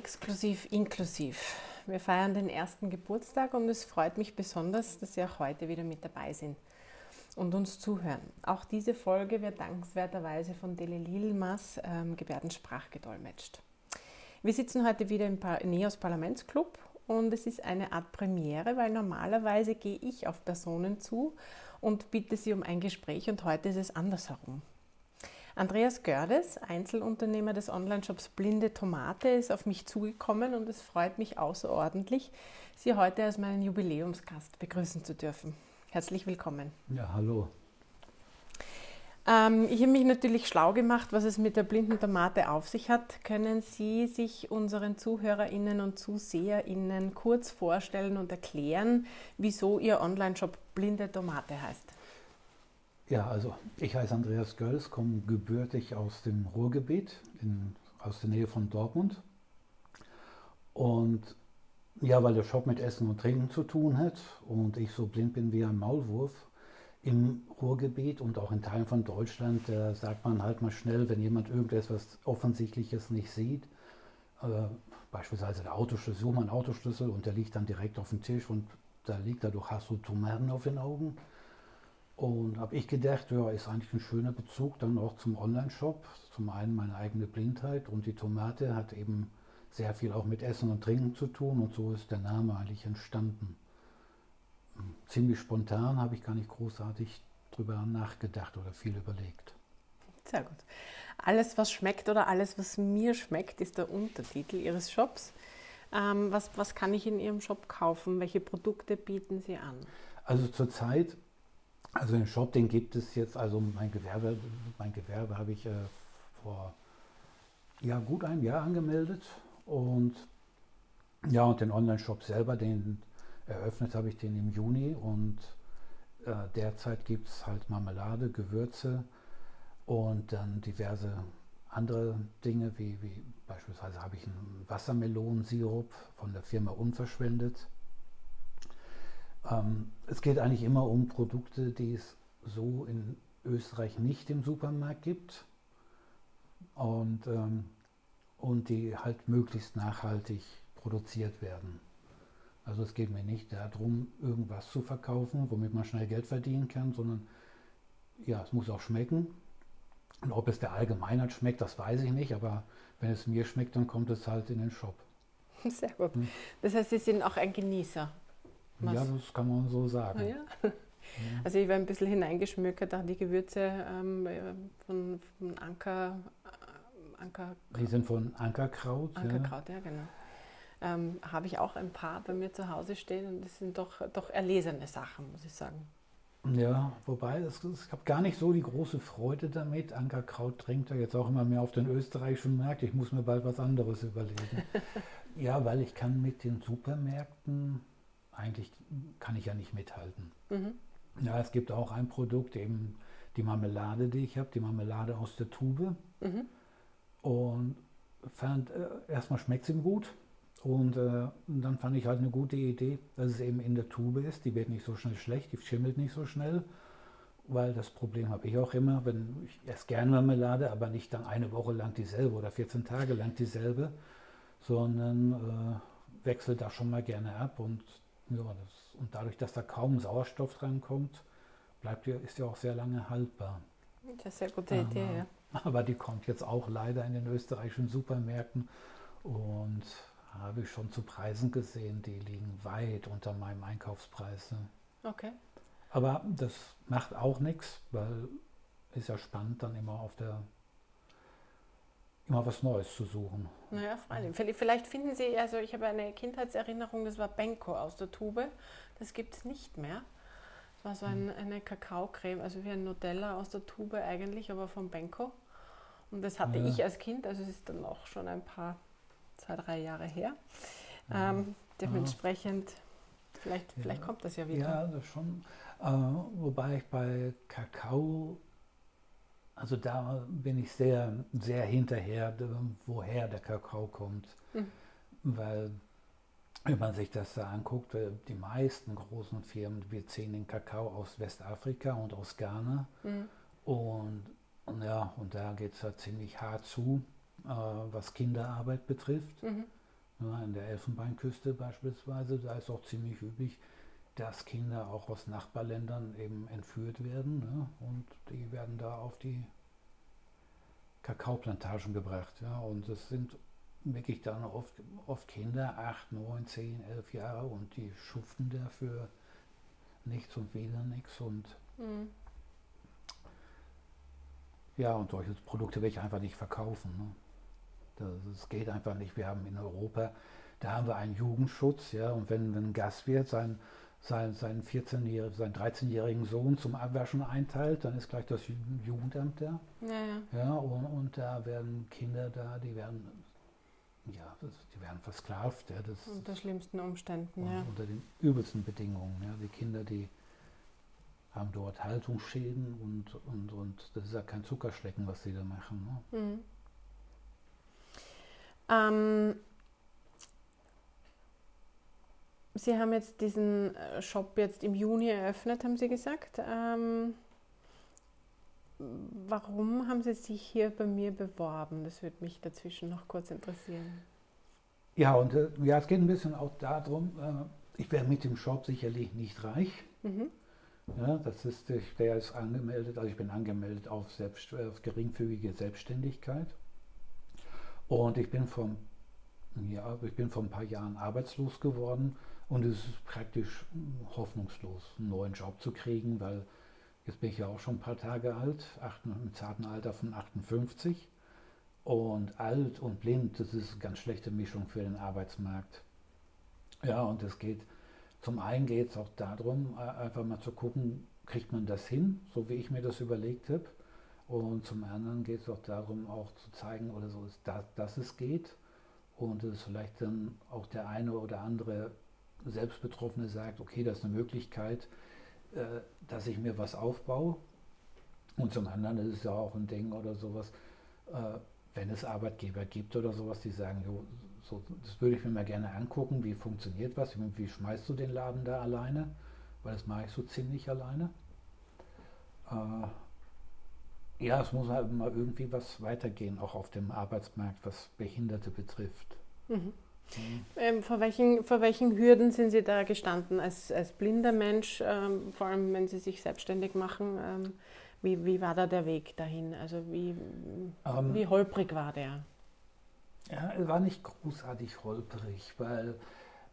Exklusiv inklusiv. Wir feiern den ersten Geburtstag und es freut mich besonders, dass Sie auch heute wieder mit dabei sind und uns zuhören. Auch diese Folge wird dankenswerterweise von Dele Lilmas ähm, Gebärdensprach gedolmetscht. Wir sitzen heute wieder im pa Neos Parlamentsclub und es ist eine Art Premiere, weil normalerweise gehe ich auf Personen zu und bitte sie um ein Gespräch und heute ist es andersherum. Andreas Gördes, Einzelunternehmer des Onlineshops Blinde Tomate, ist auf mich zugekommen und es freut mich außerordentlich, Sie heute als meinen Jubiläumsgast begrüßen zu dürfen. Herzlich willkommen. Ja, hallo. Ähm, ich habe mich natürlich schlau gemacht, was es mit der blinden Tomate auf sich hat. Können Sie sich unseren ZuhörerInnen und ZuseherInnen kurz vorstellen und erklären, wieso Ihr Onlineshop Blinde Tomate heißt? Ja, also ich heiße Andreas Görls, komme gebürtig aus dem Ruhrgebiet, in, aus der Nähe von Dortmund. Und ja, weil der Shop mit Essen und Trinken zu tun hat und ich so blind bin wie ein Maulwurf im Ruhrgebiet und auch in Teilen von Deutschland, da sagt man halt mal schnell, wenn jemand irgendetwas Offensichtliches nicht sieht, äh, beispielsweise der Autoschlüssel, mal einen Autoschlüssel und der liegt dann direkt auf dem Tisch und da liegt dadurch hast du Tomaten auf den Augen. Und habe ich gedacht, ja, ist eigentlich ein schöner Bezug dann auch zum Online-Shop. Zum einen meine eigene Blindheit und die Tomate hat eben sehr viel auch mit Essen und Trinken zu tun und so ist der Name eigentlich entstanden. Ziemlich spontan habe ich gar nicht großartig drüber nachgedacht oder viel überlegt. Sehr gut. Alles, was schmeckt oder alles, was mir schmeckt, ist der Untertitel Ihres Shops. Ähm, was, was kann ich in Ihrem Shop kaufen? Welche Produkte bieten Sie an? Also zurzeit also den Shop, den gibt es jetzt, also mein Gewerbe, mein Gewerbe habe ich äh, vor ja, gut einem Jahr angemeldet und ja, und den Online-Shop selber, den eröffnet habe ich den im Juni und äh, derzeit gibt es halt Marmelade, Gewürze und dann diverse andere Dinge, wie, wie beispielsweise habe ich einen Wassermelonensirup von der Firma Unverschwendet ähm, es geht eigentlich immer um Produkte, die es so in Österreich nicht im Supermarkt gibt und, ähm, und die halt möglichst nachhaltig produziert werden. Also es geht mir nicht darum, irgendwas zu verkaufen, womit man schnell Geld verdienen kann, sondern ja, es muss auch schmecken. Und ob es der Allgemeinheit schmeckt, das weiß ich nicht, aber wenn es mir schmeckt, dann kommt es halt in den Shop. Sehr gut. Hm. Das heißt, Sie sind auch ein Genießer. Was? Ja, das kann man so sagen. Ah, ja. Also ich war ein bisschen hineingeschmückert, auch die Gewürze ähm, von, von Anker, äh, Anker. Die sind von Ankerkraut. Ankerkraut, ja, ja genau. Ähm, Habe ich auch ein paar bei mir zu Hause stehen und das sind doch, doch erlesene Sachen, muss ich sagen. Ja, wobei, das, ich habe gar nicht so die große Freude damit. Ankerkraut trinkt er jetzt auch immer mehr auf den österreichischen Markt. Ich muss mir bald was anderes überlegen. ja, weil ich kann mit den Supermärkten eigentlich kann ich ja nicht mithalten. Mhm. Ja, es gibt auch ein Produkt, eben die Marmelade, die ich habe, die Marmelade aus der Tube. Mhm. Und fand, äh, erstmal schmeckt sie gut. Und äh, dann fand ich halt eine gute Idee, dass es eben in der Tube ist. Die wird nicht so schnell schlecht, die schimmelt nicht so schnell. Weil das Problem habe ich auch immer, wenn ich esse gerne Marmelade, aber nicht dann eine Woche lang dieselbe oder 14 Tage lang dieselbe, sondern äh, wechselt da schon mal gerne ab und ja, das, und dadurch, dass da kaum Sauerstoff drankommt, bleibt die, ist ja auch sehr lange haltbar. Das ist eine sehr gute Idee, ja. aber die kommt jetzt auch leider in den österreichischen Supermärkten und habe ich schon zu Preisen gesehen, die liegen weit unter meinem Einkaufspreis. Ne? Okay. Aber das macht auch nichts, weil ist ja spannend, dann immer auf der immer was Neues zu suchen. Naja, freilich. Vielleicht finden Sie, also ich habe eine Kindheitserinnerung, das war Benko aus der Tube. Das gibt es nicht mehr. Das war so ein, hm. eine Kakaocreme, also wie ein Nutella aus der Tube eigentlich, aber von Benko. Und das hatte ja. ich als Kind, also es ist dann auch schon ein paar, zwei, drei Jahre her. Ähm, dementsprechend, vielleicht, ja. vielleicht kommt das ja wieder. Ja, das schon. Äh, wobei ich bei Kakao also da bin ich sehr, sehr hinterher, woher der Kakao kommt. Mhm. Weil, wenn man sich das da anguckt, äh, die meisten großen Firmen beziehen den Kakao aus Westafrika und aus Ghana. Mhm. Und, und, ja, und da geht es ja ziemlich hart zu, äh, was Kinderarbeit betrifft. Mhm. Ja, in der Elfenbeinküste beispielsweise, da ist auch ziemlich üblich, dass Kinder auch aus Nachbarländern eben entführt werden ne? und die werden da auf die Kakaoplantagen gebracht. Ja? Und es sind wirklich dann oft, oft Kinder, 8, 9, 10, 11 Jahre und die schuften dafür nichts und wieder nichts und mhm. ja, und solche Produkte will ich einfach nicht verkaufen. Ne? Das, das, geht einfach nicht. Wir haben in Europa, da haben wir einen Jugendschutz, ja, und wenn, wenn ein Gastwirt sein seinen, seinen 14 seinen 13-jährigen Sohn zum Abwaschen einteilt, dann ist gleich das Jugendamt da. Ja, ja. ja und, und, da werden Kinder da, die werden, ja, die werden versklavt. Ja, das, unter schlimmsten Umständen, ja. Unter den übelsten Bedingungen. Ja. Die Kinder, die haben dort Haltungsschäden und, und, und das ist ja kein Zuckerschlecken, was sie da machen. Ne? Mhm. Ähm, Sie haben jetzt diesen äh, Shop jetzt im Juni eröffnet, haben Sie gesagt. Ähm, warum haben Sie sich hier bei mir beworben? Das würde mich dazwischen noch kurz interessieren. Ja, und äh, ja, es geht ein bisschen auch darum, äh, ich wäre mit dem Shop sicherlich nicht reich. Mhm. Ja, das ist, ich wäre jetzt angemeldet, also ich bin angemeldet auf, selbst, auf geringfügige Selbstständigkeit. Und ich bin vom, ja, ich bin vor ein paar Jahren arbeitslos geworden und es ist praktisch hoffnungslos, einen neuen Job zu kriegen, weil jetzt bin ich ja auch schon ein paar Tage alt, im zarten Alter von 58. Und alt und blind, das ist eine ganz schlechte Mischung für den Arbeitsmarkt. Ja, und es geht, zum einen geht es auch darum, einfach mal zu gucken, kriegt man das hin, so wie ich mir das überlegt habe. Und zum anderen geht es auch darum, auch zu zeigen oder so, dass, dass es geht. Und es vielleicht dann auch der eine oder andere Selbstbetroffene sagt, okay, das ist eine Möglichkeit, äh, dass ich mir was aufbaue. Und zum anderen ist es ja auch ein Ding oder sowas, äh, wenn es Arbeitgeber gibt oder sowas, die sagen, jo, so, das würde ich mir mal gerne angucken, wie funktioniert was, wie, schmeißt du den Laden da alleine, weil das mache ich so ziemlich alleine. Äh, ja, es muss halt mal irgendwie was weitergehen, auch auf dem Arbeitsmarkt, was Behinderte betrifft. Mhm. Ähm, vor, welchen, vor welchen Hürden sind Sie da gestanden als, als blinder Mensch, ähm, vor allem wenn Sie sich selbstständig machen? Ähm, wie, wie war da der Weg dahin? Also wie, ähm, wie holprig war der? Ja, er war nicht großartig holprig, weil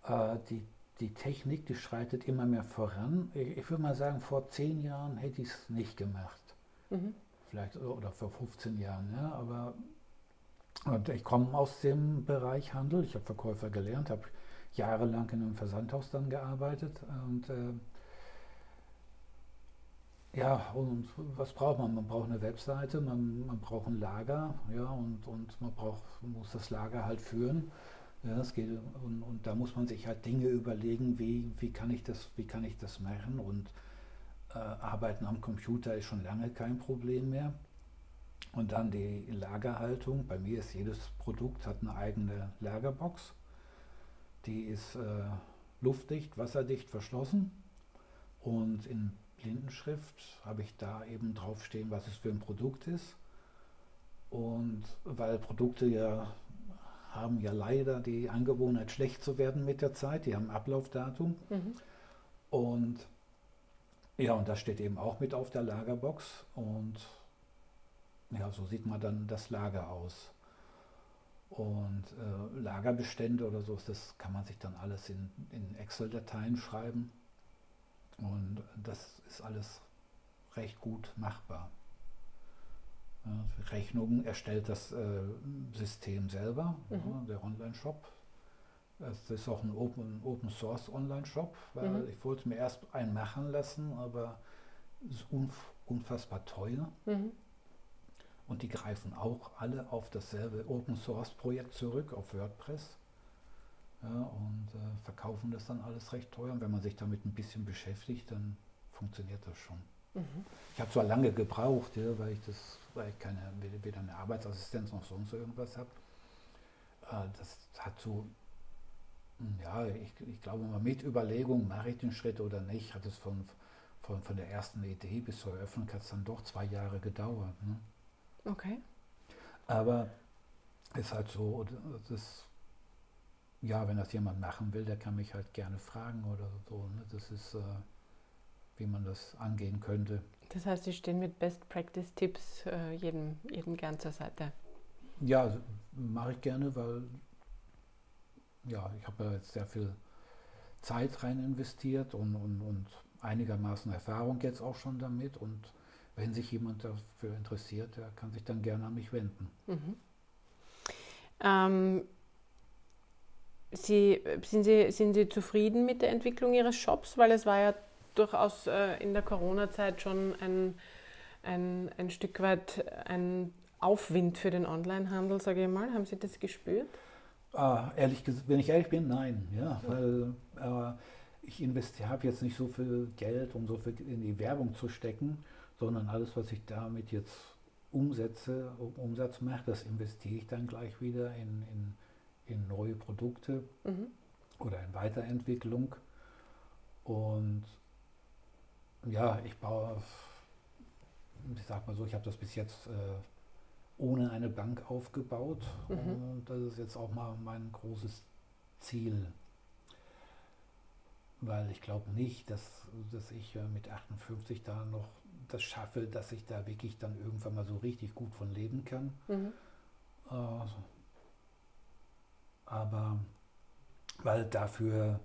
äh, die, die Technik, die schreitet immer mehr voran. Ich, ich würde mal sagen, vor zehn Jahren hätte ich es nicht gemacht. Mhm. Vielleicht oder vor 15 Jahren, ja, aber und ich komme aus dem Bereich Handel. Ich habe Verkäufer gelernt, habe jahrelang in einem Versandhaus dann gearbeitet. Und äh, ja, und was braucht man? Man braucht eine Webseite, man, man braucht ein Lager, ja, und, und man braucht, muss das Lager halt führen. Ja, das geht, und, und da muss man sich halt Dinge überlegen, wie, wie, kann, ich das, wie kann ich das machen. Und äh, Arbeiten am Computer ist schon lange kein Problem mehr. Und dann die Lagerhaltung. Bei mir ist jedes Produkt hat eine eigene Lagerbox. Die ist äh, luftdicht, wasserdicht verschlossen. Und in Blindenschrift habe ich da eben draufstehen, was es für ein Produkt ist. Und weil Produkte ja haben ja leider die Angewohnheit, schlecht zu werden mit der Zeit. Die haben Ablaufdatum. Mhm. Und ja, und das steht eben auch mit auf der Lagerbox. Und ja, so sieht man dann das Lager aus. Und äh, Lagerbestände oder so, das kann man sich dann alles in, in Excel-Dateien schreiben. Und das ist alles recht gut machbar. Ja, Rechnungen erstellt das äh, System selber, mhm. ja, der Online-Shop. Das ist auch ein Open, Open Source Online-Shop, weil mhm. ich wollte mir erst einen machen lassen, aber es ist unf unfassbar teuer. Mhm. Und die greifen auch alle auf dasselbe Open Source Projekt zurück, auf WordPress. Ja, und äh, verkaufen das dann alles recht teuer. Und wenn man sich damit ein bisschen beschäftigt, dann funktioniert das schon. Mhm. Ich habe zwar lange gebraucht, ja, weil ich das, weil ich keine, weder eine Arbeitsassistenz noch sonst irgendwas habe. Äh, das hat so, hm, ja, ich, ich glaube mal mit Überlegung, mache ich den Schritt oder nicht, hat es von, von, von der ersten Idee bis zur Eröffnung hat es dann doch zwei Jahre gedauert. Ne? Okay. Aber es ist halt so, das, ja, wenn das jemand machen will, der kann mich halt gerne fragen oder so. Ne? Das ist, äh, wie man das angehen könnte. Das heißt, Sie stehen mit Best Practice Tipps äh, jedem, jedem gern zur Seite. Ja, also, mache ich gerne, weil ja, ich habe ja jetzt sehr viel Zeit rein investiert und, und, und einigermaßen Erfahrung jetzt auch schon damit und wenn sich jemand dafür interessiert, der kann sich dann gerne an mich wenden. Mhm. Ähm, Sie, sind, Sie, sind Sie zufrieden mit der Entwicklung Ihres Shops? Weil es war ja durchaus äh, in der Corona-Zeit schon ein, ein, ein Stück weit ein Aufwind für den Onlinehandel, sage ich mal. Haben Sie das gespürt? Ah, ehrlich gesagt, wenn ich ehrlich bin, nein. Ja, weil äh, ich habe jetzt nicht so viel Geld, um so viel in die Werbung zu stecken sondern alles, was ich damit jetzt umsetze, Umsatz mache, das investiere ich dann gleich wieder in, in, in neue Produkte mhm. oder in Weiterentwicklung. Und ja, ich baue, ich sag mal so, ich habe das bis jetzt äh, ohne eine Bank aufgebaut mhm. und das ist jetzt auch mal mein großes Ziel. Weil ich glaube nicht, dass, dass ich äh, mit 58 da noch das schaffe, dass ich da wirklich dann irgendwann mal so richtig gut von leben kann. Mhm. Äh, aber weil dafür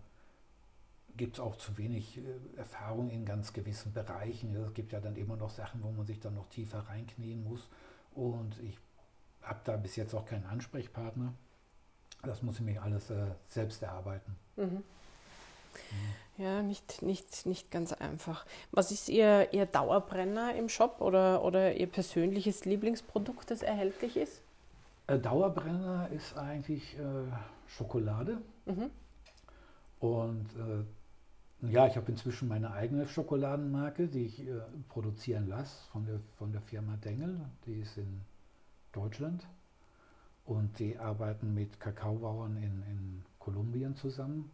gibt es auch zu wenig äh, Erfahrung in ganz gewissen Bereichen. Es gibt ja dann immer noch Sachen, wo man sich dann noch tiefer reinknien muss. Und ich habe da bis jetzt auch keinen Ansprechpartner. Das muss ich mir alles äh, selbst erarbeiten. Mhm. Ja, nicht, nicht, nicht ganz einfach. Was ist Ihr, Ihr Dauerbrenner im Shop oder, oder Ihr persönliches Lieblingsprodukt, das erhältlich ist? Äh, Dauerbrenner ist eigentlich äh, Schokolade. Mhm. Und äh, ja, ich habe inzwischen meine eigene Schokoladenmarke, die ich äh, produzieren lasse von der, von der Firma Dengel. Die ist in Deutschland. Und die arbeiten mit Kakaobauern in, in Kolumbien zusammen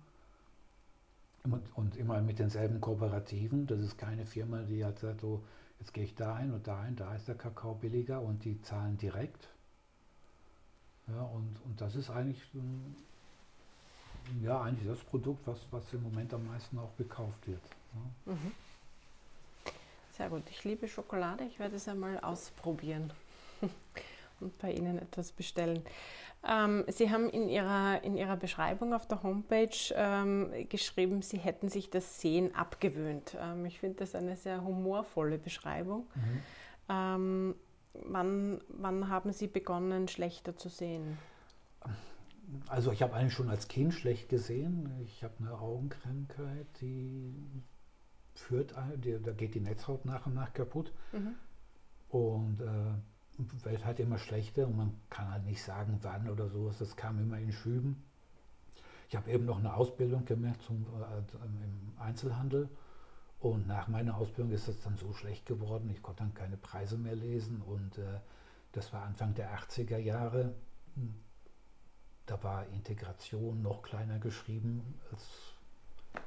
und, und immer mit denselben Kooperativen. Das ist keine Firma, die hat sagt, so, jetzt gehe ich da ein und da ein, da ist der Kakao billiger und die zahlen direkt. Ja, und, und das ist eigentlich, ja, eigentlich das Produkt, was, was im Moment am meisten auch gekauft wird. Ja. Mhm. Sehr gut. Ich liebe Schokolade. Ich werde es einmal ausprobieren und bei Ihnen etwas bestellen. Ähm, Sie haben in Ihrer, in Ihrer Beschreibung auf der Homepage ähm, geschrieben, Sie hätten sich das Sehen abgewöhnt. Ähm, ich finde das eine sehr humorvolle Beschreibung. Mhm. Ähm, wann, wann haben Sie begonnen, schlechter zu sehen? Also ich habe eigentlich schon als Kind schlecht gesehen. Ich habe eine Augenkrankheit, die führt, da geht die Netzhaut nach und nach kaputt. Mhm. Und äh, wird halt immer schlechter und man kann halt nicht sagen, wann oder so. Das kam immer in Schüben. Ich habe eben noch eine Ausbildung gemacht zum, äh, im Einzelhandel und nach meiner Ausbildung ist es dann so schlecht geworden, ich konnte dann keine Preise mehr lesen und äh, das war Anfang der 80er Jahre. Da war Integration noch kleiner geschrieben als,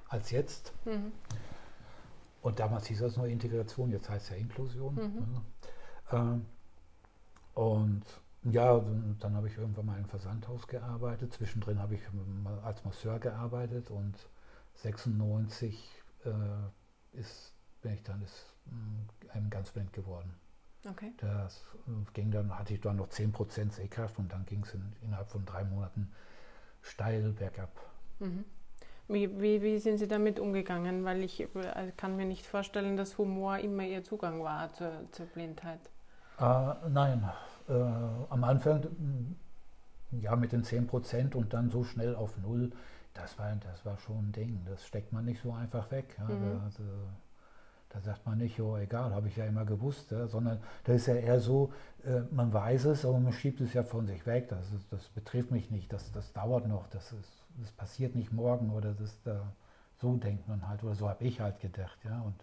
als jetzt. Mhm. Und damals hieß das nur Integration, jetzt heißt es ja Inklusion. Mhm. Ja. Ähm, und ja, dann, dann habe ich irgendwann mal im Versandhaus gearbeitet. Zwischendrin habe ich als Masseur gearbeitet und 96 äh, ist, bin ich dann ist, mm, einem ganz blind geworden. Okay. Das ging dann, hatte ich dann noch 10% Sehkraft und dann ging es in, innerhalb von drei Monaten steil bergab. Mhm. Wie, wie, wie sind Sie damit umgegangen? Weil ich äh, kann mir nicht vorstellen, dass Humor immer Ihr Zugang war zur, zur Blindheit. Äh, nein, äh, am Anfang ja mit den 10% und dann so schnell auf Null, das war, das war schon ein Ding. Das steckt man nicht so einfach weg. Ja. Mhm. Da, da, sagt man nicht, oh egal, habe ich ja immer gewusst, ja, sondern da ist ja eher so, äh, man weiß es, aber man schiebt es ja von sich weg. Das, ist, das betrifft mich nicht, das, das dauert noch, das, ist, das passiert nicht morgen oder das, da, so denkt man halt oder so habe ich halt gedacht. Ja. Und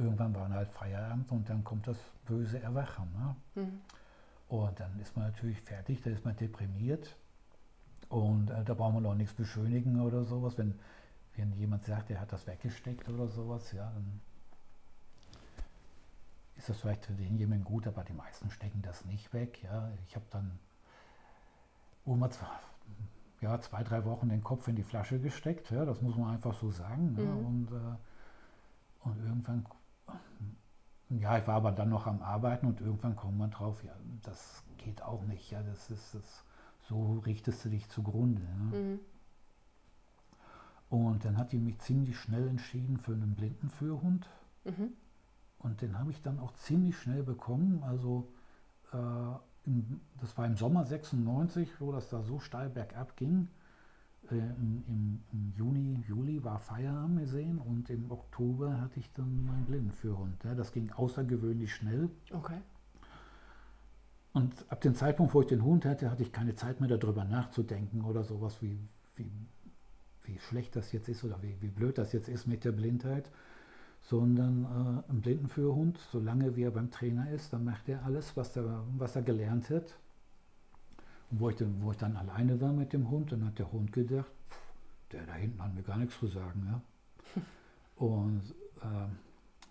irgendwann war halt Feierabend und dann kommt das böse Erwachen. Ne? Mhm. Und dann ist man natürlich fertig, da ist man deprimiert. Und äh, da braucht man auch nichts beschönigen oder sowas. Wenn, wenn jemand sagt, er hat das weggesteckt oder sowas, ja, dann ist das vielleicht für denjenigen gut, aber die meisten stecken das nicht weg. Ja. Ich habe dann zwei, ja, zwei, drei Wochen den Kopf in die Flasche gesteckt, ja, das muss man einfach so sagen. Mhm. Ja, und, äh, und irgendwann ja, ich war aber dann noch am Arbeiten und irgendwann kommt man drauf, ja, das geht auch nicht, ja, das ist das, so richtest du dich zugrunde. Ne? Mhm. Und dann hat die mich ziemlich schnell entschieden für einen Blindenführhund. Mhm. Und den habe ich dann auch ziemlich schnell bekommen. Also äh, im, das war im Sommer 96, wo das da so steil bergab ging. Äh, im, im, Juni, Juli war Feierabend gesehen und im Oktober hatte ich dann meinen Blindenführhund. Ja, das ging außergewöhnlich schnell. Okay. Und ab dem Zeitpunkt, wo ich den Hund hatte, hatte ich keine Zeit mehr darüber nachzudenken oder sowas, wie, wie, wie schlecht das jetzt ist oder wie, wie blöd das jetzt ist mit der Blindheit, sondern äh, ein Blindenführhund, solange wie er beim Trainer ist, dann macht er alles, was er, was er gelernt hat und wo ich, dann, wo ich dann alleine war mit dem Hund, dann hat der Hund gedacht, der da hinten hat mir gar nichts zu sagen. Ja? Und äh,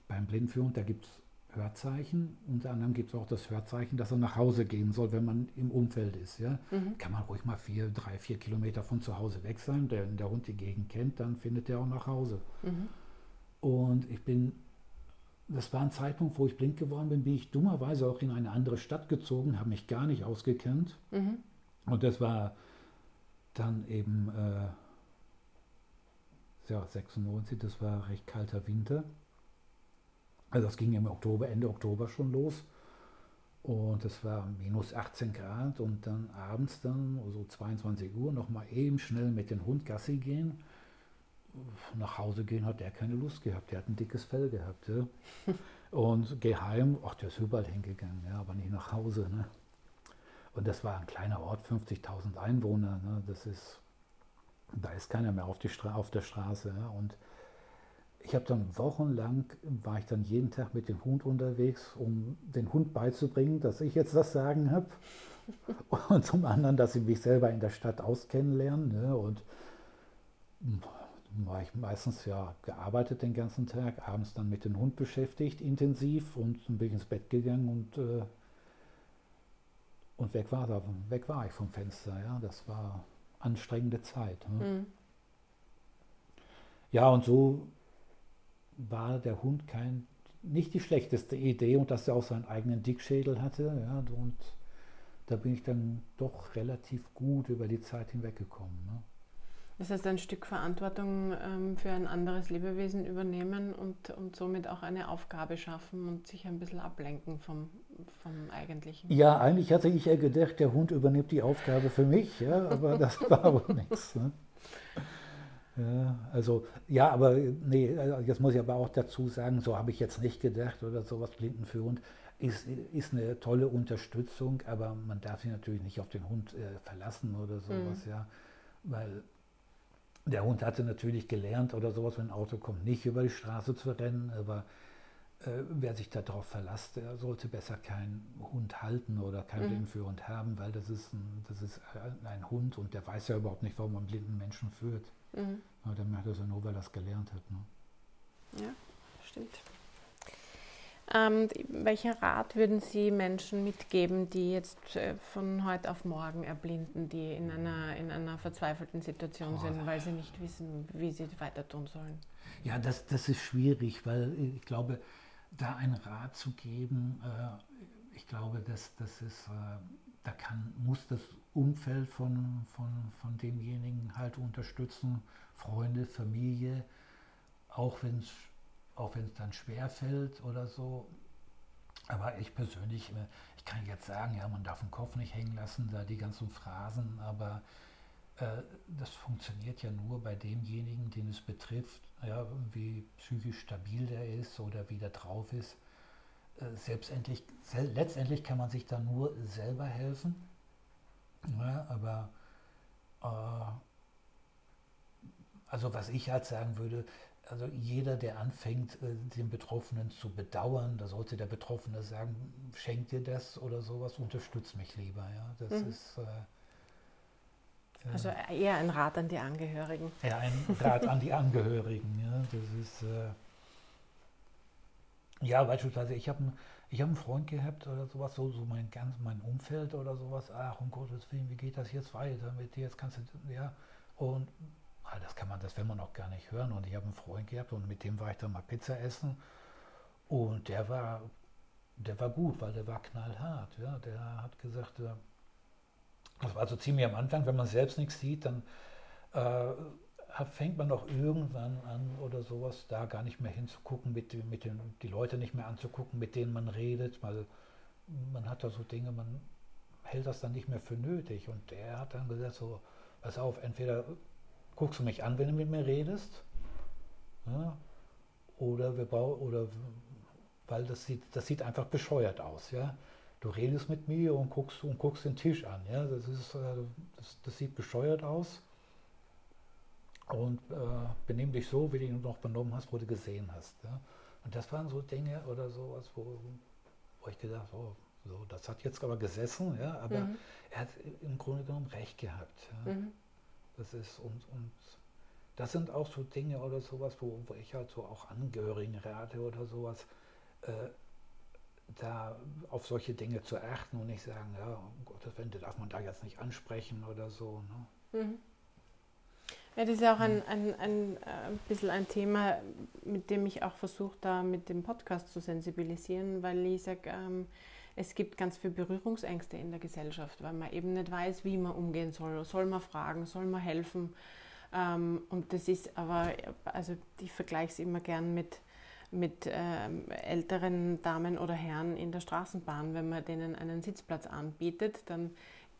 beim Blindführung, da gibt es Hörzeichen. Unter anderem gibt es auch das Hörzeichen, dass er nach Hause gehen soll, wenn man im Umfeld ist. Ja? Mhm. Kann man ruhig mal vier, drei, vier Kilometer von zu Hause weg sein. Wenn der Hund die Gegend kennt, dann findet er auch nach Hause. Mhm. Und ich bin, das war ein Zeitpunkt, wo ich blind geworden bin, bin ich dummerweise auch in eine andere Stadt gezogen, habe mich gar nicht ausgekannt. Mhm. Und das war dann eben äh, ja, 96, das war recht kalter Winter. Also das ging im Oktober, Ende Oktober schon los. Und es war minus 18 Grad und dann abends dann, so 22 Uhr, nochmal eben schnell mit dem Hund Gassi gehen. Nach Hause gehen hat er keine Lust gehabt, der hat ein dickes Fell gehabt. Ja. Und geheim, ach, der ist überall hingegangen, ja, aber nicht nach Hause. Ne. Und das war ein kleiner Ort, 50.000 Einwohner. Ne? Das ist, da ist keiner mehr auf, die Stra auf der Straße. Ja? Und ich habe dann wochenlang, war ich dann jeden Tag mit dem Hund unterwegs, um den Hund beizubringen, dass ich jetzt das Sagen habe. Und zum anderen, dass sie mich selber in der Stadt auskennen lernen. Ne? Und war ich meistens ja gearbeitet den ganzen Tag, abends dann mit dem Hund beschäftigt, intensiv und dann bin ich ins Bett gegangen und äh, und weg war, da, weg war ich vom Fenster. Ja, das war anstrengende Zeit. Ne? Mhm. Ja, und so war der Hund kein, nicht die schlechteste Idee und dass er auch seinen eigenen Dickschädel hatte. Ja, und da bin ich dann doch relativ gut über die Zeit hinweggekommen. Ne? Das heißt, ein Stück Verantwortung ähm, für ein anderes Lebewesen übernehmen und, und somit auch eine Aufgabe schaffen und sich ein bisschen ablenken vom, vom Eigentlichen. Ja, eigentlich hatte ich ja gedacht, der Hund übernimmt die Aufgabe für mich, ja, aber das war wohl nichts. Ne? Ja, also, ja, aber nee, jetzt muss ich aber auch dazu sagen, so habe ich jetzt nicht gedacht oder sowas blindenführend. Ist, ist eine tolle Unterstützung, aber man darf sich natürlich nicht auf den Hund äh, verlassen oder sowas, mhm. ja. Weil der Hund hatte natürlich gelernt oder sowas, wenn ein Auto kommt, nicht über die Straße zu rennen, aber äh, wer sich darauf verlässt, der sollte besser keinen Hund halten oder keinen mhm. Blindenführhund haben, weil das ist, ein, das ist ein Hund und der weiß ja überhaupt nicht, warum man blinden Menschen führt. Mhm. Ja, der macht das ja nur, weil er es gelernt hat. Ne? Ja, stimmt. Ähm, welchen Rat würden Sie Menschen mitgeben, die jetzt äh, von heute auf morgen erblinden, die in einer, in einer verzweifelten Situation oh. sind, weil sie nicht wissen, wie sie weiter tun sollen? Ja, das, das ist schwierig, weil ich glaube, da einen Rat zu geben, glaube, dass das ist, äh, da kann, muss das Umfeld von, von, von demjenigen halt unterstützen, Freunde, Familie, auch wenn es auch wenn es dann schwer fällt oder so. Aber ich persönlich, äh, ich kann jetzt sagen, ja, man darf den Kopf nicht hängen lassen, da die ganzen Phrasen, aber äh, das funktioniert ja nur bei demjenigen, den es betrifft, ja, wie psychisch stabil der ist oder wie der drauf ist. Äh, selbstendlich, sel letztendlich kann man sich da nur selber helfen. Ja, aber äh, also was ich halt sagen würde, also jeder, der anfängt, äh, den Betroffenen zu bedauern, da sollte der Betroffene sagen, schenk dir das oder sowas, unterstützt mich lieber. Ja, das mhm. ist äh, also eher ein Rat an die Angehörigen. Ja, ein Rat an die Angehörigen. Ja, das ist äh, ja beispielsweise. Ich habe ich hab einen Freund gehabt oder sowas, so, so mein ganz mein Umfeld oder sowas. Ach um Gottes Willen, wie geht das jetzt weiter mit dir? Jetzt kannst du ja und Ah, das kann man, das will man noch gar nicht hören. Und ich habe einen Freund gehabt und mit dem war ich dann mal Pizza essen. Und der war, der war gut, weil der war knallhart. Ja. Der hat gesagt, äh, das war so ziemlich am Anfang, wenn man selbst nichts sieht, dann äh, fängt man doch irgendwann an oder sowas, da gar nicht mehr hinzugucken, mit, mit den, die Leute nicht mehr anzugucken, mit denen man redet, weil man hat da so Dinge, man hält das dann nicht mehr für nötig. Und der hat dann gesagt, so, pass auf, entweder guckst du mich an, wenn du mit mir redest. Ja? Oder wir bauen, oder weil das sieht, das sieht einfach bescheuert aus, ja. Du redest mit mir und guckst und guckst den Tisch an, ja. Das ist, äh, das, das sieht bescheuert aus. Und äh, benimm dich so, wie du ihn noch benommen hast, wo du gesehen hast. Ja? Und das waren so Dinge oder sowas, wo, wo ich gedacht, oh, so, das hat jetzt aber gesessen, ja, aber mhm. er hat im Grunde genommen recht gehabt. Ja? Mhm. Das ist und, und das sind auch so Dinge oder sowas, wo, wo ich halt so auch Angehörigen rate oder sowas, äh, da auf solche Dinge zu achten und nicht sagen, ja, um Gottes Willen, darf man da jetzt nicht ansprechen oder so. Ne? Mhm. Ja, das ist ja auch ein, ein, ein, ein bisschen ein Thema, mit dem ich auch versuche, da mit dem Podcast zu sensibilisieren, weil ich sage, ähm, es gibt ganz viele Berührungsängste in der Gesellschaft, weil man eben nicht weiß, wie man umgehen soll. Soll man fragen, soll man helfen? Ähm, und das ist aber, also ich vergleiche es immer gern mit, mit ähm, älteren Damen oder Herren in der Straßenbahn. Wenn man denen einen Sitzplatz anbietet, dann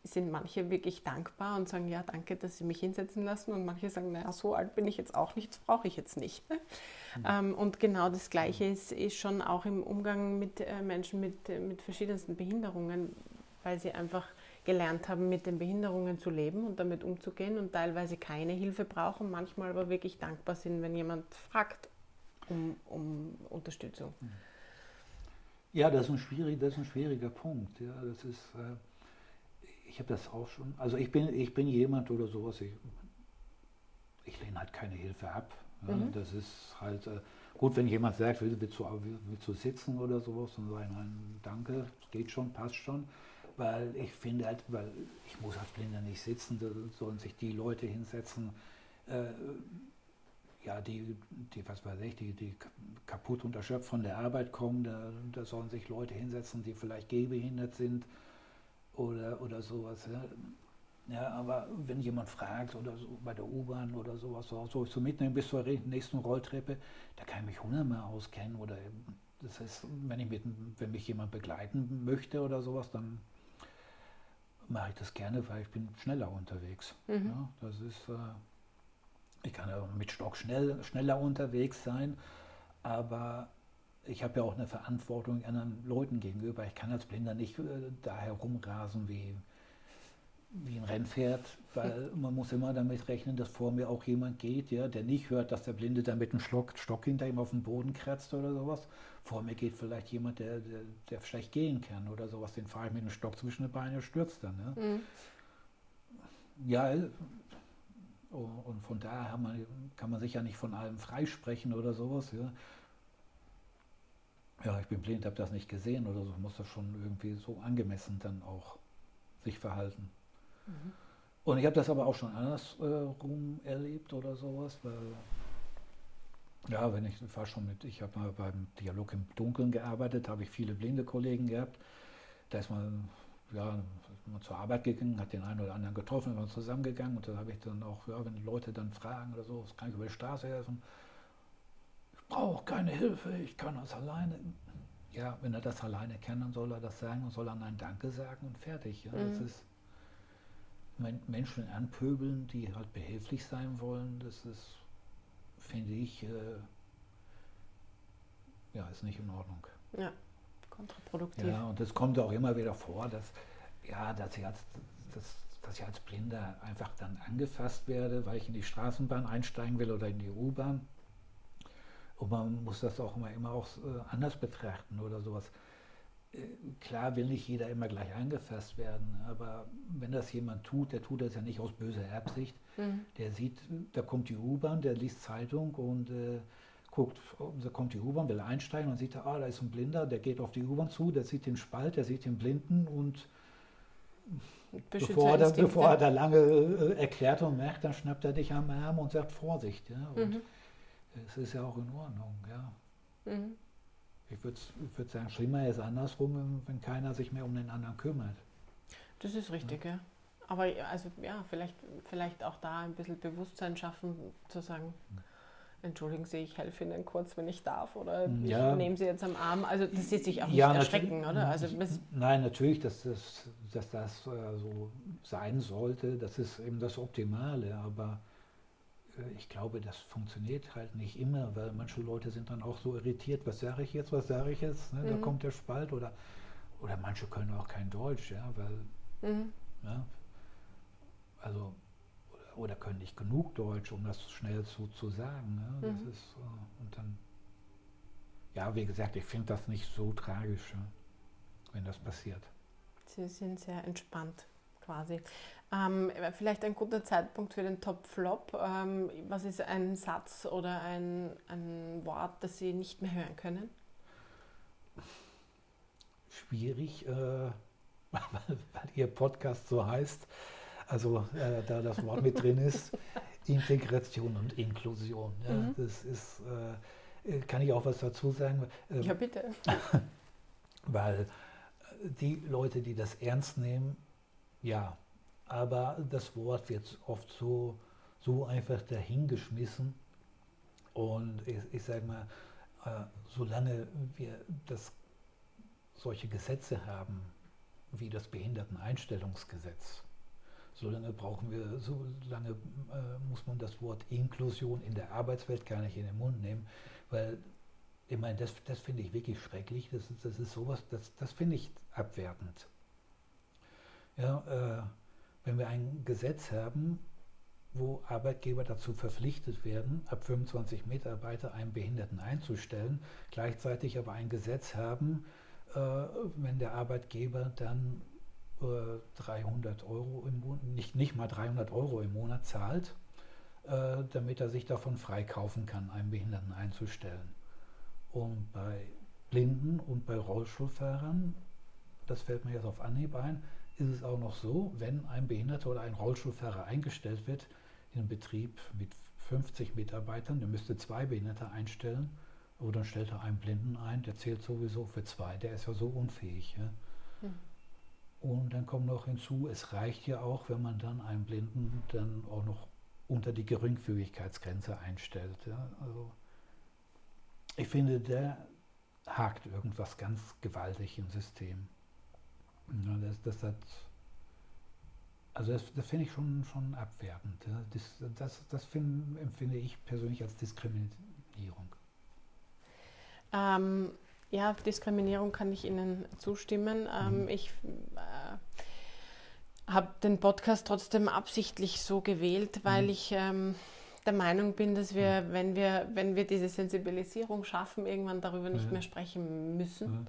sind manche wirklich dankbar und sagen, ja, danke, dass Sie mich hinsetzen lassen. Und manche sagen, naja, so alt bin ich jetzt auch nicht, das brauche ich jetzt nicht. Ne? Mhm. Ähm, und genau das Gleiche ist, ist schon auch im Umgang mit äh, Menschen mit, mit verschiedensten Behinderungen, weil sie einfach gelernt haben, mit den Behinderungen zu leben und damit umzugehen und teilweise keine Hilfe brauchen, manchmal aber wirklich dankbar sind, wenn jemand fragt um, um Unterstützung. Ja, das ist ein, schwierig, das ist ein schwieriger Punkt. Ja, das ist... Äh ich habe das auch schon, also ich bin, ich bin jemand oder sowas, ich, ich lehne halt keine Hilfe ab. Ja, mhm. Das ist halt äh, gut, wenn jemand sagt, willst, willst, du, willst du sitzen oder sowas, dann sage ich, nein, danke, geht schon, passt schon. Weil ich finde halt, weil ich muss als Blinder nicht sitzen, da sollen sich die Leute hinsetzen, äh, ja, die, die, was weiß ich, die, die kaputt und erschöpft von der Arbeit kommen, da, da sollen sich Leute hinsetzen, die vielleicht gehbehindert sind oder, oder sowas. Ja. ja. aber wenn jemand fragt oder so bei der U-Bahn oder sowas, so, soll ich so mitnehmen bis zur nächsten Rolltreppe, da kann ich mich hundertmal auskennen. Oder das heißt, wenn, ich mit, wenn mich jemand begleiten möchte oder sowas, dann mache ich das gerne, weil ich bin schneller unterwegs. Mhm. Ja, das ist, äh, ich kann ja mit Stock schnell, schneller unterwegs sein, aber ich habe ja auch eine Verantwortung anderen Leuten gegenüber. Ich kann als Blinder nicht äh, da herumrasen wie, wie ein Rennpferd, weil man muss immer damit rechnen, dass vor mir auch jemand geht, ja, der nicht hört, dass der Blinde da mit einem Stock, Stock hinter ihm auf den Boden kratzt oder sowas. Vor mir geht vielleicht jemand, der, der, der schlecht gehen kann oder sowas. Den fahre ich mit einem Stock zwischen den Beinen und stürzt dann. Ja, mhm. ja und von daher man, kann man sich ja nicht von allem freisprechen oder sowas. Ja ja, ich bin blind, habe das nicht gesehen oder so, muss das schon irgendwie so angemessen dann auch sich verhalten. Mhm. Und ich habe das aber auch schon andersrum äh, erlebt oder sowas, weil, ja, wenn ich, ich war schon mit, ich habe mal beim Dialog im Dunkeln gearbeitet, habe ich viele blinde Kollegen gehabt. da ist man, ja, man zur Arbeit gegangen, hat den einen oder anderen getroffen, wir sind zusammengegangen und da habe ich dann auch, ja, wenn Leute dann fragen oder so, kann ich über die Straße helfen? Ich brauche keine Hilfe, ich kann das alleine. Ja, wenn er das alleine kann, dann soll er das sagen und soll dann ein Danke sagen und fertig. Ja. Das Mhm. ist Menschen anpöbeln, die halt behilflich sein wollen, das ist, finde ich, äh, ja, ist nicht in Ordnung. Ja, kontraproduktiv. Ja, und es kommt auch immer wieder vor, dass, ja, dass, ich als, dass, dass ich als Blinder einfach dann angefasst werde, weil ich in die Straßenbahn einsteigen will oder in die U-Bahn. Und man muss das auch immer, immer auch äh, anders betrachten oder sowas. Äh, Klar will nicht jeder immer gleich angefasst werden, aber wenn das jemand tut, der tut das ja nicht aus böser Absicht. Mhm. Der sieht, da kommt die U-Bahn, der liest Zeitung und äh, guckt, da kommt die U-Bahn, will einsteigen und sieht, ah, da ist ein Blinder, der geht auf die U-Bahn zu, der sieht den Spalt, der sieht den Blinden und bevor, Beschützerinstinkte. bevor er da lange äh, erklärt und merkt, dann schnappt er dich am Arm und sagt Vorsicht. Ja? Und Mhm. es ist ja auch in Ordnung. Ja? Mhm. Ich würde würd sagen, schlimmer ist andersrum, wenn, wenn keiner sich mehr um den anderen kümmert. Das ist richtig, ja. Aber ja, also ja, vielleicht, vielleicht auch da ein bisschen Bewusstsein schaffen, zu sagen, entschuldigen Sie, ich helfe Ihnen kurz, wenn ich darf, oder ich Ja. nehme Sie jetzt am Arm. Also dass Sie sich auch nicht Ja, erschrecken, oder? Also Nein, natürlich, dass das, dass das äh, so sein sollte, das ist eben das Optimale, aber äh, ich glaube, das funktioniert halt nicht immer, weil manche Leute sind dann auch so irritiert, was sage ich jetzt, was sage ich jetzt, ne? da Mhm. kommt der Spalt oder, oder manche können auch kein Deutsch, ja, weil, mhm. ja, also, oder, können nicht genug Deutsch, um das schnell zu, zu sagen, ne? das Mhm. ist, und dann, ja, wie gesagt, ich finde das nicht so tragisch, wenn das passiert. Sie sind sehr entspannt quasi. Ähm, vielleicht ein guter Zeitpunkt für den Top-Flop. Ähm, was ist ein Satz oder ein, ein Wort, das Sie nicht mehr hören können? schwierig, äh, weil Ihr Podcast so heißt. Also äh, da das Wort mit drin ist, Integration und Inklusion. Ja, Mhm. Das ist, äh, äh, kann ich auch was dazu sagen? Ähm, Ja, bitte. weil äh, die Leute, die das ernst nehmen, ja, aber das Wort wird oft so, so einfach dahingeschmissen. Und ich, ich sage mal, äh, solange wir das, solche Gesetze haben, wie das Behinderteneinstellungsgesetz, solange brauchen wir, solange äh, muss man das Wort Inklusion in der Arbeitswelt gar nicht in den Mund nehmen, weil ich meine, das, das finde ich wirklich schrecklich. Das, ist- das ist sowas, das, das finde ich abwertend. Ja, äh, wenn wir ein Gesetz haben, wo Arbeitgeber dazu verpflichtet werden, ab 25 Mitarbeiter einen Behinderten einzustellen, gleichzeitig aber ein Gesetz haben, äh, wenn der Arbeitgeber dann äh, 300 Euro im Monat, nicht, nicht mal 300 Euro im Monat zahlt, äh, damit er sich davon freikaufen kann, einen Behinderten einzustellen. Und bei Blinden und bei Rollstuhlfahrern, das fällt mir jetzt auf Anhieb ein, ist es auch noch so, wenn ein Behinderter oder ein Rollstuhlfahrer eingestellt wird in einem Betrieb mit 50 Mitarbeitern, der müsste zwei Behinderte einstellen, oder dann stellt er einen Blinden ein, der zählt sowieso für zwei, der ist ja so unfähig. Ja? Mhm. Und dann kommt noch hinzu, es reicht ja auch, wenn man dann einen Blinden dann auch noch unter die Geringfügigkeitsgrenze einstellt. Ja? Also ich finde, der hakt irgendwas ganz gewaltig im System. Ja, das, das hat, also das, das finde ich schon, schon abwertend. Ja? Das, das, das find, empfinde ich persönlich als Diskriminierung. Ähm, ja, Diskriminierung kann ich Ihnen zustimmen. Ähm, Mhm. Ich äh, habe den Podcast trotzdem absichtlich so gewählt, weil Mhm. ich ähm, der Meinung bin, dass wir, wenn wir, wenn wir diese Sensibilisierung schaffen, irgendwann darüber nicht mehr sprechen müssen.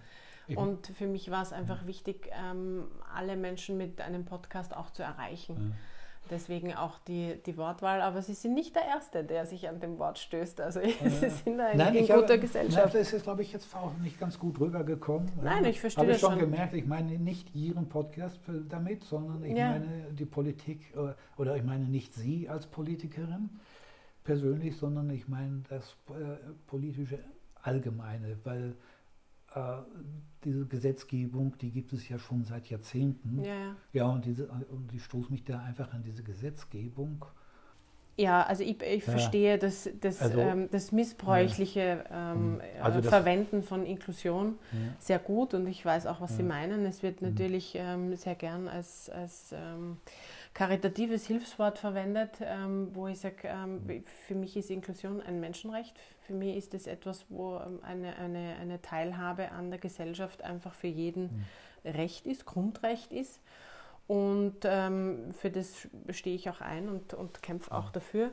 Und für mich war es einfach wichtig, ähm, alle Menschen mit einem Podcast auch zu erreichen. Ja. Deswegen auch die, die Wortwahl. Aber Sie sind nicht der Erste, der sich an dem Wort stößt. Also Sie sind da in, in ich guter habe- Gesellschaft. Nein, das ist, glaube ich, jetzt auch nicht ganz gut rübergekommen. Nein, ich verstehe Habe ich das schon schon. gemerkt, ich meine nicht Ihren Podcast damit, sondern ich Ja. meine die Politik, äh, oder ich meine nicht Sie als Politikerin persönlich, sondern ich meine das äh, politische Allgemeine, weil diese Gesetzgebung, die gibt es ja schon seit Jahrzehnten. Ja, ja. Ja, und, diese, und ich stoße mich da einfach an diese Gesetzgebung. Ja, also ich, ich Ja. verstehe das, das, Also- ähm, das missbräuchliche ähm, Mhm. Also äh, das- Verwenden von Inklusion sehr gut und ich weiß auch, was Sie meinen. Es wird Mhm. natürlich ähm, sehr gern als, als ähm, karitatives Hilfswort verwendet, ähm, wo ich sage, ähm, Mhm. für mich ist Inklusion ein Menschenrecht. Für mich ist es etwas, wo ähm, eine, eine, eine Teilhabe an der Gesellschaft einfach für jeden Recht ist, Grundrecht ist. Und ähm, für das stehe ich auch ein und, und kämpfe auch dafür.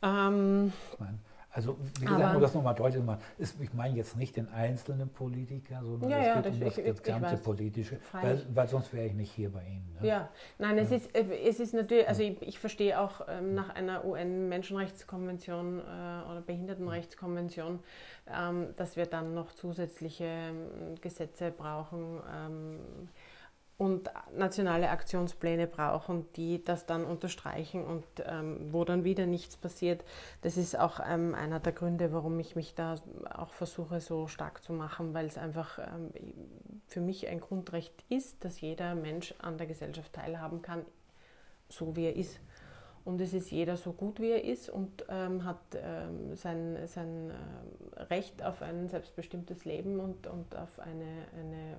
Ähm, meine, Also, wie gesagt, Aber- um das nochmal deutlich zu machen, ist, ich meine jetzt nicht den einzelnen Politiker, sondern Ja, es ja, geht das- um das ich- ich- ich gesamte weiß. Politische, weil, weil sonst wäre ich nicht hier bei Ihnen. Ne? Ja, nein, es ist, äh, es ist natürlich, also ich, ich verstehe auch ähm, nach einer UN-Menschenrechtskonvention äh, oder Behindertenrechtskonvention, ähm, dass wir dann noch zusätzliche ähm, Gesetze brauchen ähm, und nationale Aktionspläne brauchen, die das dann unterstreichen und ähm, wo dann wieder nichts passiert. Das ist auch ähm, einer der Gründe, warum ich mich da auch versuche, so stark zu machen, weil es einfach ähm, für mich ein Grundrecht ist, dass jeder Mensch an der Gesellschaft teilhaben kann, so wie er ist. Und es ist jeder so gut, wie er ist und ähm, hat ähm, sein, sein ähm, Recht auf ein selbstbestimmtes Leben und, und auf eine, eine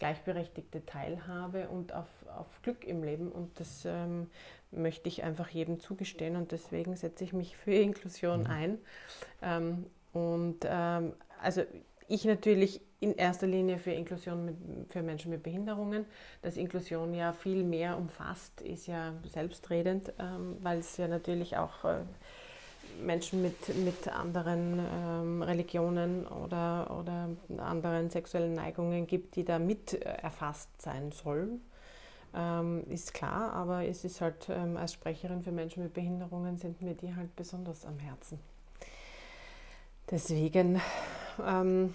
gleichberechtigte Teilhabe und auf, auf Glück im Leben. Und das ähm, möchte ich einfach jedem zugestehen und deswegen setze ich mich für Inklusion ein. Ähm, und ähm, also ich natürlich in erster Linie für Inklusion mit, für Menschen mit Behinderungen. Dass Inklusion ja viel mehr umfasst, ist ja selbstredend, ähm, weil es ja natürlich auch äh, Menschen mit, mit anderen ähm, Religionen oder, oder anderen sexuellen Neigungen gibt, die da mit äh, erfasst sein sollen. Ähm, ist klar, aber es ist halt ähm, als Sprecherin für Menschen mit Behinderungen sind mir die halt besonders am Herzen. Deswegen, ähm,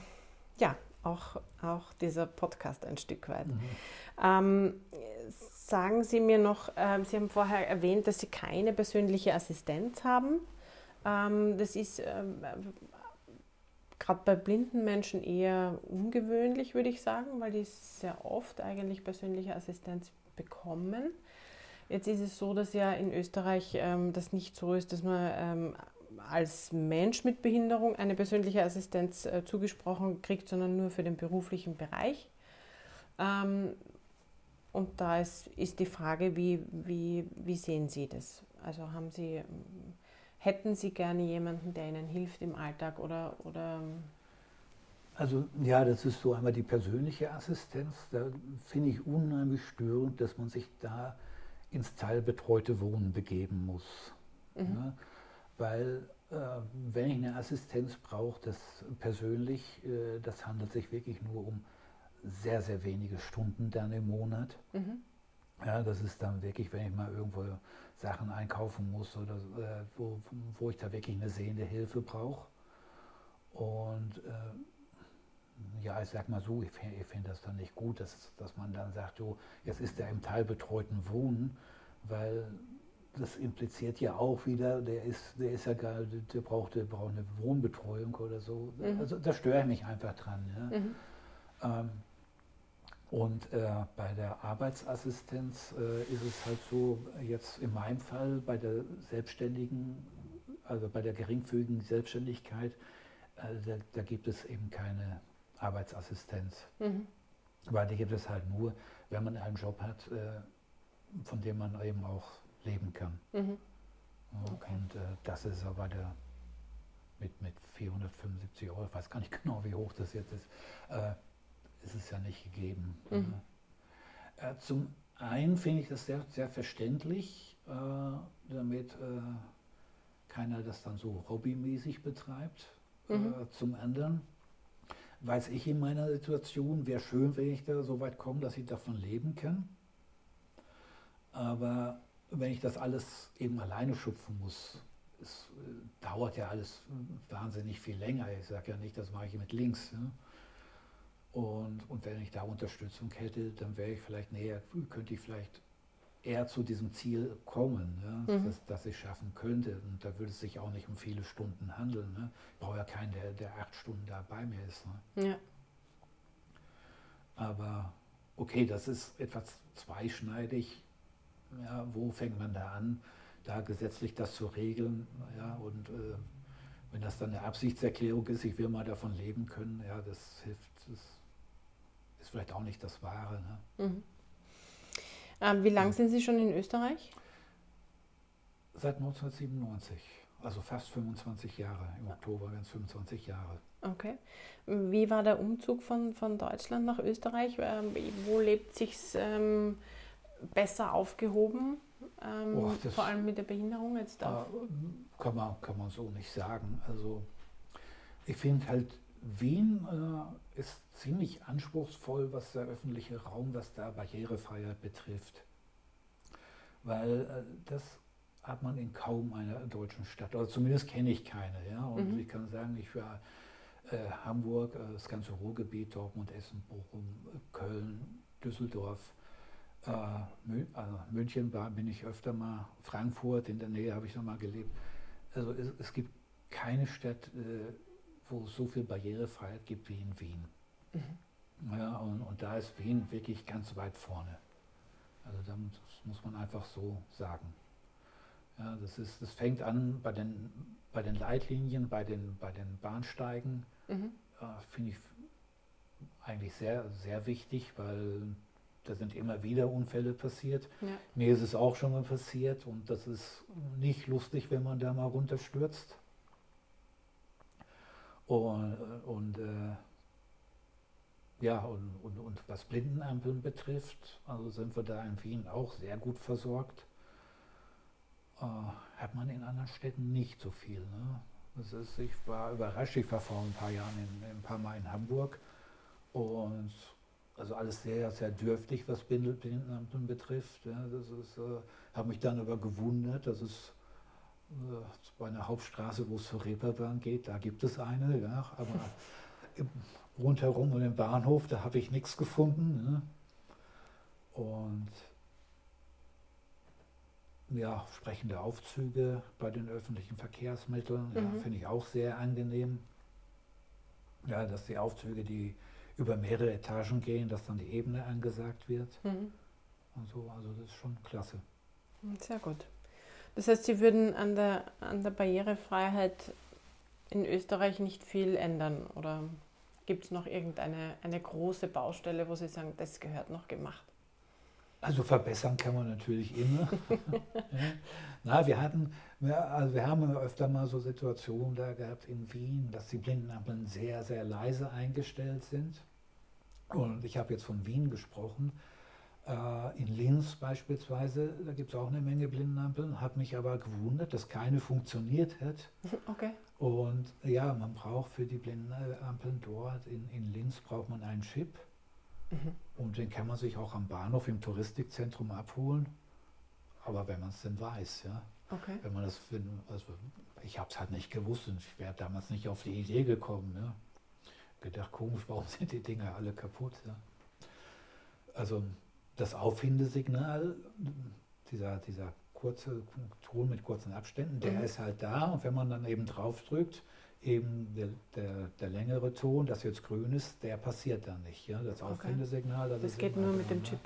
ja, auch, auch dieser Podcast ein Stück weit. Ähm, sagen Sie mir noch, ähm, Sie haben vorher erwähnt, dass Sie keine persönliche Assistenz haben. Ähm, das ist ähm, gerade bei blinden Menschen eher ungewöhnlich, würde ich sagen, weil die sehr oft eigentlich persönliche Assistenz bekommen. Jetzt ist es so, dass ja in Österreich ähm, das nicht so ist, dass man als Mensch mit Behinderung eine persönliche Assistenz äh, zugesprochen kriegt, sondern nur für den beruflichen Bereich. Und da ist, ist die Frage, wie, wie, wie sehen Sie das? Also haben Sie, hätten Sie gerne jemanden, der Ihnen hilft im Alltag oder, oder Also ja, das ist so einmal die persönliche Assistenz. Da finde ich unheimlich störend, dass man sich da ins teilbetreute Wohnen begeben muss. Ja, weil äh, wenn ich eine Assistenz brauche, das persönlich, äh, das handelt sich wirklich nur um sehr, sehr wenige Stunden dann im Monat. Mhm. Ja, das ist dann wirklich, wenn ich mal irgendwo Sachen einkaufen muss oder äh, wo, wo ich da wirklich eine sehende Hilfe brauche. Und äh, ja, ich sag mal so, ich finde find das dann nicht gut, dass, dass man dann sagt, so, jetzt ist er im teilbetreuten Wohnen, weil das impliziert ja auch wieder, der ist, der ist ja gar, der braucht, der braucht eine Wohnbetreuung oder so. Mhm. Also da störe ich mich einfach dran. Ja. Mhm. Ähm, und äh, bei der Arbeitsassistenz äh, ist es halt so, jetzt in meinem Fall bei der selbstständigen, also bei der geringfügigen Selbstständigkeit, äh, da, da gibt es eben keine Arbeitsassistenz. Mhm. Weil die gibt es halt nur, wenn man einen Job hat, äh, von dem man eben auch leben kann. Mhm. Okay. Und äh, das ist aber der mit, mit 475 Euro, ich weiß gar nicht genau, wie hoch das jetzt ist, äh, ist es ja nicht gegeben. Mhm. Äh, zum einen finde ich das sehr, sehr verständlich, äh, damit äh, keiner das dann so hobbymäßig betreibt. Mhm. Äh, zum anderen weiß ich in meiner Situation, wäre schön, wenn ich da so weit komme, dass ich davon leben kann. Aber wenn ich das alles eben alleine schupfen muss, es äh, dauert ja alles wahnsinnig viel länger. Ich sage ja nicht, das mache ich mit links. Ne? Und, und wenn ich da Unterstützung hätte, dann wäre ich vielleicht näher, könnte ich vielleicht eher zu diesem Ziel kommen, ne? Mhm. dass, dass ich schaffen könnte. Und da würde es sich auch nicht um viele Stunden handeln. Ne? Ich brauche ja keinen, der, der acht Stunden da bei mir ist. Ne? Ja. Aber okay, das ist etwas zweischneidig. Ja, wo fängt man da an, da gesetzlich das zu regeln? Ja, und äh, wenn das dann eine Absichtserklärung ist, ich will mal davon leben können, ja, das hilft, das vielleicht auch nicht das Wahre. Ne? Mhm. Ähm, wie lange sind Sie schon in Österreich? Seit 1997, also fast 25 Jahre. Im Oktober werden es 25 Jahre. Okay. Wie war der Umzug von, von Deutschland nach Österreich? Ähm, wo lebt sich ähm, besser aufgehoben? Ähm, oh, vor allem mit der Behinderung jetzt da? Äh, kann, man, kann man so nicht sagen. Also ich finde halt, Wien äh, ist ziemlich anspruchsvoll, was der öffentliche Raum, was da Barrierefreiheit betrifft. Weil äh, das hat man in kaum einer deutschen Stadt, oder zumindest kenne ich keine. Ja? Und mhm. ich kann sagen, ich war äh, Hamburg, äh, das ganze Ruhrgebiet, Dortmund, Essen, Bochum, Köln, Düsseldorf, äh, also München war, bin ich öfter mal, Frankfurt in der Nähe habe ich noch mal gelebt. Also es, es gibt keine Stadt, äh, wo es so viel Barrierefreiheit gibt wie in Wien. Mhm. Ja, und, und, da ist Wien wirklich ganz weit vorne. Also da muss, muss man einfach so sagen. Ja, das, ist, das fängt an bei den, bei den Leitlinien, bei den, bei den Bahnsteigen. Mhm. Äh, Finde ich eigentlich sehr, sehr wichtig, weil da sind immer wieder Unfälle passiert. Ja. Mir ist es auch schon mal passiert und das ist nicht lustig, wenn man da mal runterstürzt. Und, und äh, ja, und, und, und was Blindenampeln betrifft, also sind wir da in Wien auch sehr gut versorgt. Äh, hat man in anderen Städten nicht so viel. Ne? Das ist, ich war überrascht, ich war vor ein paar Jahren in, ein paar Mal in Hamburg und also alles sehr, sehr dürftig, was Blindenampeln betrifft. Ja, das ist, äh, habe mich dann aber gewundert, dass es bei einer Hauptstraße, wo es zur Reeperbahn geht, da gibt es eine, ja, aber im, rundherum um den Bahnhof, da habe ich nichts gefunden. Ne? Und ja, sprechende Aufzüge bei den öffentlichen Verkehrsmitteln, mhm. ja, finde ich auch sehr angenehm. Ja, dass die Aufzüge, die über mehrere Etagen gehen, dass dann die Ebene angesagt wird. Mhm. Und so, also das ist schon klasse. Sehr gut. Das heißt, Sie würden an der, an der Barrierefreiheit in Österreich nicht viel ändern oder gibt es noch irgendeine eine große Baustelle, wo Sie sagen, das gehört noch gemacht? Also verbessern kann man natürlich immer. ja. Na, wir hatten, also wir haben öfter mal so Situationen da gehabt in Wien, dass die Blindenampeln sehr, sehr leise eingestellt sind. Und ich habe jetzt von Wien gesprochen. Äh, in Linz beispielsweise, da gibt es auch eine Menge Blindenampeln, hat mich aber gewundert, dass keine funktioniert hat. Okay. Und ja, man braucht für die Blindenampeln dort in, in Linz braucht man einen Chip. Mhm. Und den kann man sich auch am Bahnhof im Touristikzentrum abholen. Aber wenn man es denn weiß, ja. Okay. Wenn man das, also ich habe es halt nicht gewusst und ich wäre damals nicht auf die Idee gekommen. Ja. Gedacht, komisch, warum sind die Dinger alle kaputt? Ja. Also das Auffindesignal, dieser, dieser kurze Ton mit kurzen Abständen, der mhm. ist halt da und wenn man dann eben drauf drückt, eben der, der, der, längere Ton, das jetzt grün ist, der passiert dann nicht. Ja? Das Auffindesignal. Das, das geht nur mit dem Chip.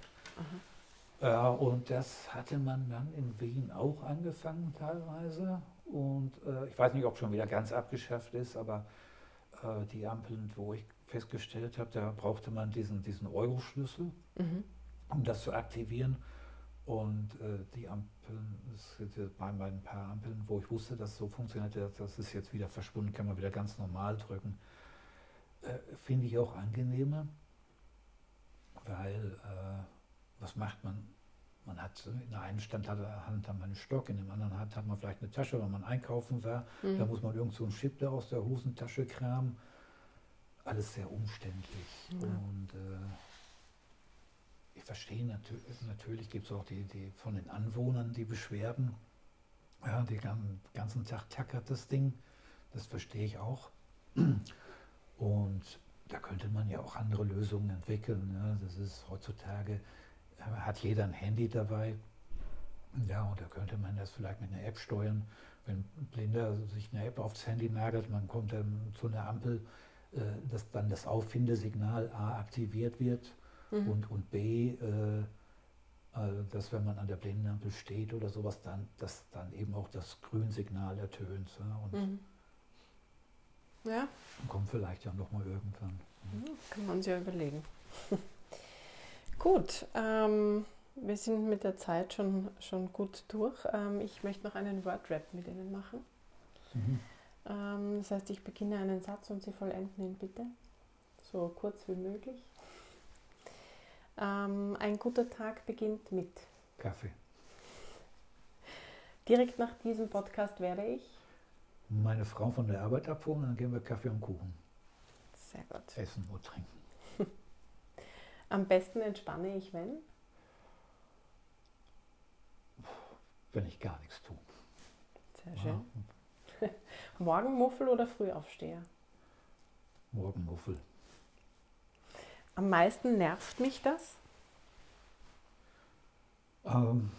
Ja, und das hatte man dann in Wien auch angefangen teilweise. Und äh, ich weiß nicht, ob schon wieder ganz abgeschafft ist, aber äh, die Ampeln, wo ich festgestellt habe, da brauchte man diesen, diesen Euro-Schlüssel, mhm. Um das zu aktivieren. Und äh, die Ampeln, es gibt bei ein paar Ampeln, wo ich wusste, dass es so funktioniert, das ist jetzt wieder verschwunden, kann man wieder ganz normal drücken. Äh, Finde ich auch angenehmer, weil äh, was macht man? Man hat in der einen Stand hat, Hand hat man einen Stock, in dem anderen Hand hat man vielleicht eine Tasche, wenn man einkaufen war. Mhm. Da muss man irgend so einen Chip da aus der Hosentasche kramen. Alles sehr umständlich. Mhm. Und äh, ich verstehe natürlich, natürlich gibt es auch die, die von den Anwohnern die Beschwerden. Ja, den ganzen Tag tackert das Ding. Das verstehe ich auch. Und da könnte man ja auch andere Lösungen entwickeln. Ja. Das ist heutzutage, äh, hat jeder ein Handy dabei. Ja, und da könnte man das vielleicht mit einer App steuern. Wenn ein Blinder sich eine App aufs Handy nagelt, man kommt dann zu einer Ampel, äh, dass dann das Auffindesignal A aktiviert wird Mhm. Und, und B, äh, äh, dass wenn man an der Blindenampel steht oder sowas, dann, dass dann eben auch das Grünsignal ertönt. Ja, und mhm. ja. kommt vielleicht ja nochmal irgendwann. Mhm. Kann man sich ja überlegen. Gut, ähm, wir sind mit der Zeit schon, schon gut durch. Ähm, ich möchte noch einen Word-Rap mit Ihnen machen. Mhm. Ähm, das heißt, ich beginne einen Satz und Sie vollenden ihn bitte. So kurz wie möglich. Ähm, ein guter Tag beginnt mit Kaffee. Direkt nach diesem Podcast werde ich meine Frau von der Arbeit abholen, dann gehen wir Kaffee und Kuchen. Sehr gut. Essen und trinken. Am besten entspanne ich, wenn? Wenn ich gar nichts tue. Sehr schön. Ja. Morgenmuffel oder Frühaufsteher? Morgenmuffel. Am meisten nervt mich das? Ähm,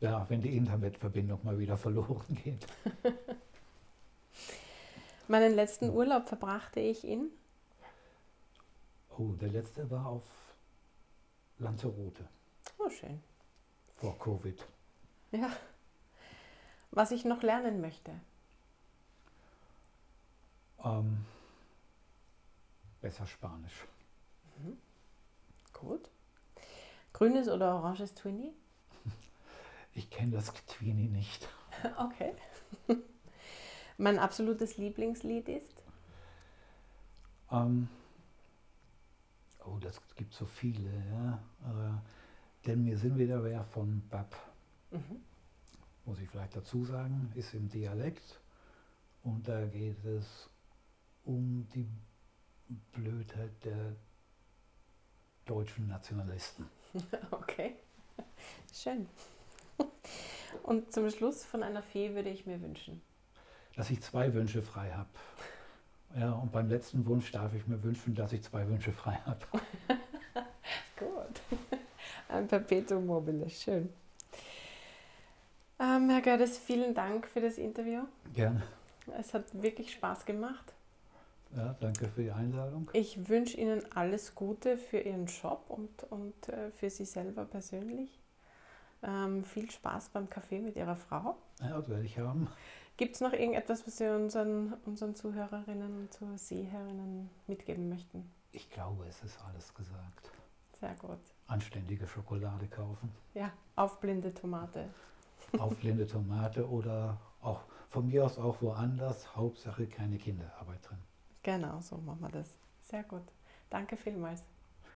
ja, wenn die Internetverbindung mal wieder verloren geht. Meinen letzten Urlaub verbrachte ich in? Oh, der letzte war auf Lanzarote. Oh, schön. Vor Covid. Ja. Was ich noch lernen möchte? Ähm, besser Spanisch. Mhm. Gut. Grünes oder oranges Twinny? Ich kenne das Twinny nicht. Okay. mein absolutes Lieblingslied ist? Ähm, oh, das gibt so viele, ja. Äh, denn wir sind wieder wer von Bab. Mhm. Muss ich vielleicht dazu sagen, ist im Dialekt. Und da geht es um die Blödheit der deutschen Nationalisten. Okay, schön. Und zum Schluss von einer Fee würde ich mir wünschen. Dass ich zwei Wünsche frei habe. Ja, und beim letzten Wunsch darf ich mir wünschen, dass ich zwei Wünsche frei habe. Gut. Ein Perpetuum mobile, schön. Ähm, Herr Gerdes, vielen Dank für das Interview. Gerne. Es hat wirklich Spaß gemacht. Ja, danke für die Einladung. Ich wünsche Ihnen alles Gute für Ihren Job und, und äh, für Sie selber persönlich. Ähm, viel Spaß beim Kaffee mit Ihrer Frau. Ja, das werde ich haben. Gibt es noch irgendetwas, was Sie unseren, unseren Zuhörerinnen und Zuhörerinnen mitgeben möchten? Ich glaube, es ist alles gesagt. Sehr gut. Anständige Schokolade kaufen. Ja, auf blinde Tomate. Auf blinde Tomate oder auch von mir aus auch woanders. Hauptsache keine Kinderarbeit drin. Genau, so machen wir das. Sehr gut. Danke vielmals.